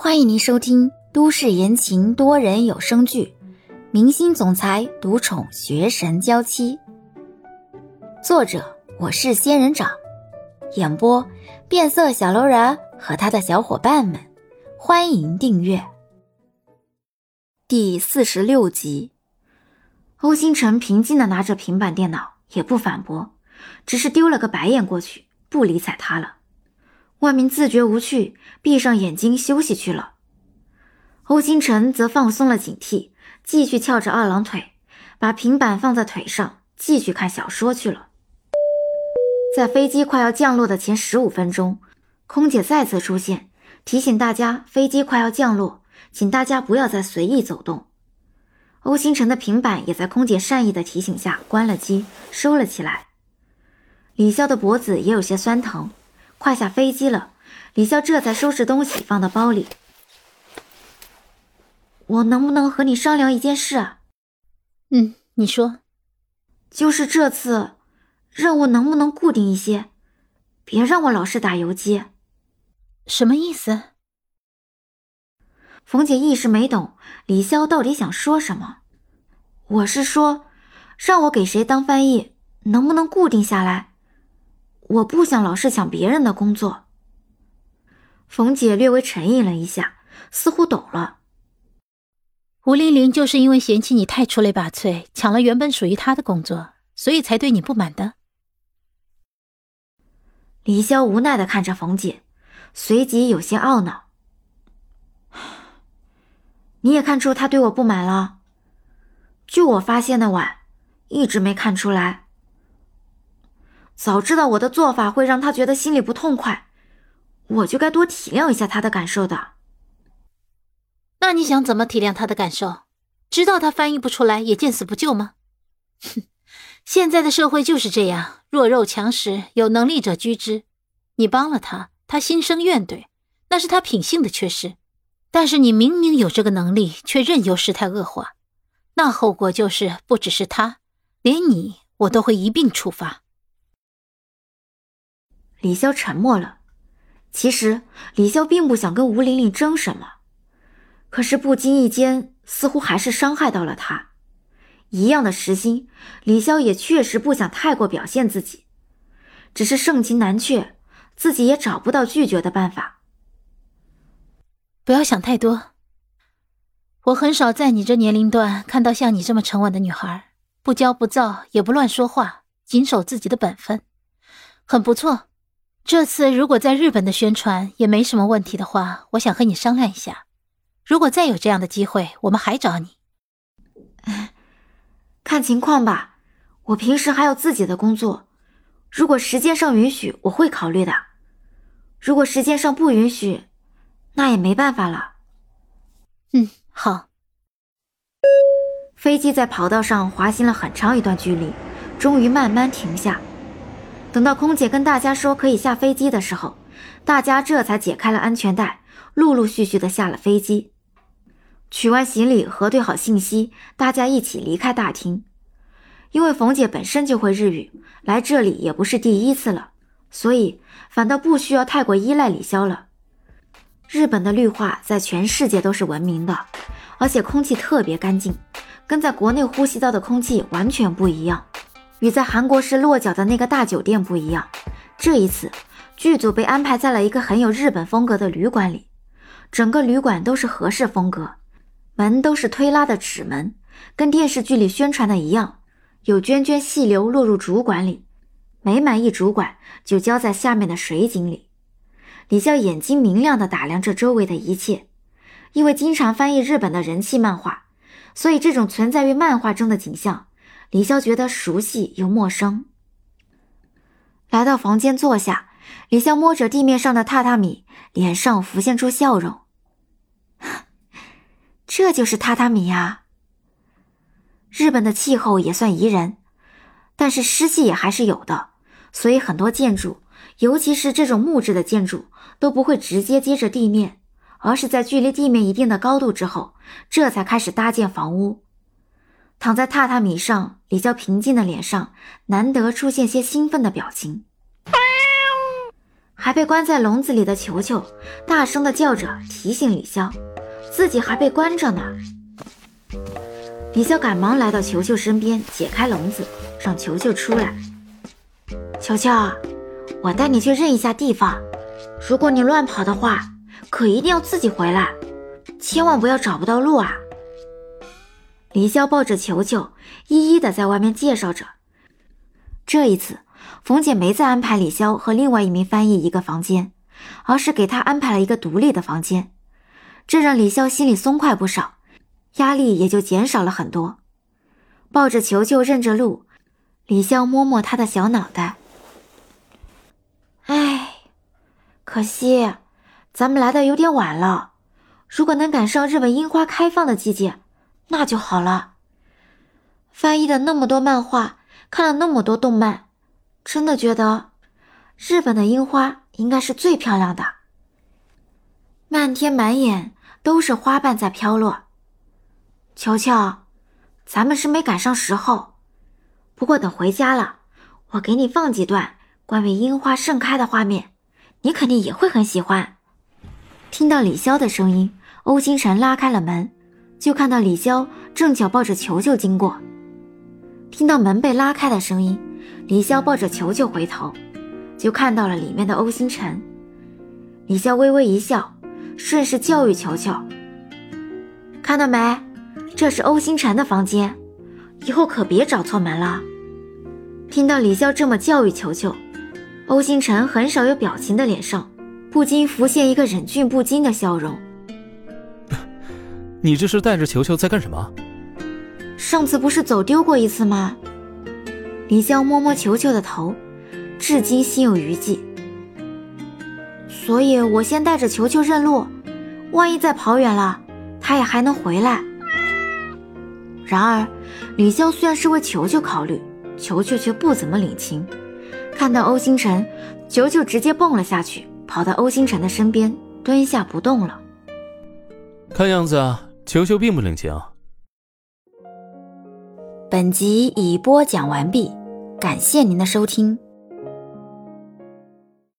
欢迎您收听都市言情多人有声剧《明星总裁独宠学神娇妻》，作者我是仙人掌，演播变色小楼人和他的小伙伴们。欢迎订阅第四十六集。欧星辰平静的拿着平板电脑，也不反驳，只是丢了个白眼过去，不理睬他了。万明自觉无趣，闭上眼睛休息去了。欧星辰则放松了警惕，继续翘着二郎腿，把平板放在腿上，继续看小说去了。在飞机快要降落的前十五分钟，空姐再次出现，提醒大家飞机快要降落，请大家不要再随意走动。欧星辰的平板也在空姐善意的提醒下关了机，收了起来。李潇的脖子也有些酸疼。快下飞机了，李潇这才收拾东西放到包里。我能不能和你商量一件事啊？嗯，你说。就是这次任务能不能固定一些，别让我老是打游击。什么意思？冯姐一时没懂李潇到底想说什么。我是说，让我给谁当翻译，能不能固定下来？我不想老是抢别人的工作。冯姐略微沉吟了一下，似乎懂了。吴玲玲就是因为嫌弃你太出类拔萃，抢了原本属于她的工作，所以才对你不满的。李潇无奈的看着冯姐，随即有些懊恼：“ 你也看出他对我不满了？就我发现的晚，一直没看出来。”早知道我的做法会让他觉得心里不痛快，我就该多体谅一下他的感受的。那你想怎么体谅他的感受？知道他翻译不出来也见死不救吗？哼，现在的社会就是这样，弱肉强食，有能力者居之。你帮了他，他心生怨怼，那是他品性的缺失。但是你明明有这个能力，却任由事态恶化，那后果就是不只是他，连你我都会一并处罚。李潇沉默了。其实李潇并不想跟吴玲玲争什么，可是不经意间，似乎还是伤害到了她。一样的实心，李潇也确实不想太过表现自己，只是盛情难却，自己也找不到拒绝的办法。不要想太多。我很少在你这年龄段看到像你这么沉稳的女孩，不骄不躁，也不乱说话，谨守自己的本分，很不错。这次如果在日本的宣传也没什么问题的话，我想和你商量一下。如果再有这样的机会，我们还找你。看情况吧，我平时还有自己的工作，如果时间上允许，我会考虑的。如果时间上不允许，那也没办法了。嗯，好。飞机在跑道上滑行了很长一段距离，终于慢慢停下。等到空姐跟大家说可以下飞机的时候，大家这才解开了安全带，陆陆续续的下了飞机。取完行李，核对好信息，大家一起离开大厅。因为冯姐本身就会日语，来这里也不是第一次了，所以反倒不需要太过依赖李潇了。日本的绿化在全世界都是闻名的，而且空气特别干净，跟在国内呼吸到的空气完全不一样。与在韩国时落脚的那个大酒店不一样，这一次剧组被安排在了一个很有日本风格的旅馆里。整个旅馆都是和式风格，门都是推拉的纸门，跟电视剧里宣传的一样，有涓涓细流落入主管里，每满一主管就浇在下面的水井里。李笑眼睛明亮地打量着周围的一切，因为经常翻译日本的人气漫画，所以这种存在于漫画中的景象。李潇觉得熟悉又陌生。来到房间坐下，李潇摸着地面上的榻榻米，脸上浮现出笑容。这就是榻榻米呀。日本的气候也算宜人，但是湿气也还是有的，所以很多建筑，尤其是这种木质的建筑，都不会直接接着地面，而是在距离地面一定的高度之后，这才开始搭建房屋。躺在榻榻米上，李娇平静的脸上难得出现些兴奋的表情。还被关在笼子里的球球大声的叫着提醒李潇，自己还被关着呢。李潇赶忙来到球球身边，解开笼子，让球球出来。球球，我带你去认一下地方，如果你乱跑的话，可一定要自己回来，千万不要找不到路啊！李潇抱着球球，一一的在外面介绍着。这一次。冯姐没再安排李潇和另外一名翻译一个房间，而是给他安排了一个独立的房间，这让李潇心里松快不少，压力也就减少了很多。抱着球球认着路，李潇摸摸他的小脑袋。哎，可惜咱们来的有点晚了，如果能赶上日本樱花开放的季节，那就好了。翻译的那么多漫画，看了那么多动漫。真的觉得，日本的樱花应该是最漂亮的，漫天满眼都是花瓣在飘落。球球，咱们是没赶上时候，不过等回家了，我给你放几段关于樱花盛开的画面，你肯定也会很喜欢。听到李潇的声音，欧星辰拉开了门，就看到李潇正巧抱着球球经过。听到门被拉开的声音。李潇抱着球球回头，就看到了里面的欧星辰。李潇微微一笑，顺势教育球球：“看到没，这是欧星辰的房间，以后可别找错门了。”听到李潇这么教育球球，欧星辰很少有表情的脸上不禁浮现一个忍俊不禁的笑容。“你这是带着球球在干什么？”上次不是走丢过一次吗？李潇摸摸球球的头，至今心有余悸。所以我先带着球球认路，万一再跑远了，他也还能回来。然而，李潇虽然是为球球考虑，球球却不怎么领情。看到欧星辰，球球直接蹦了下去，跑到欧星辰的身边，蹲下不动了。看样子，球球并不领情。本集已播讲完毕。感谢您的收听。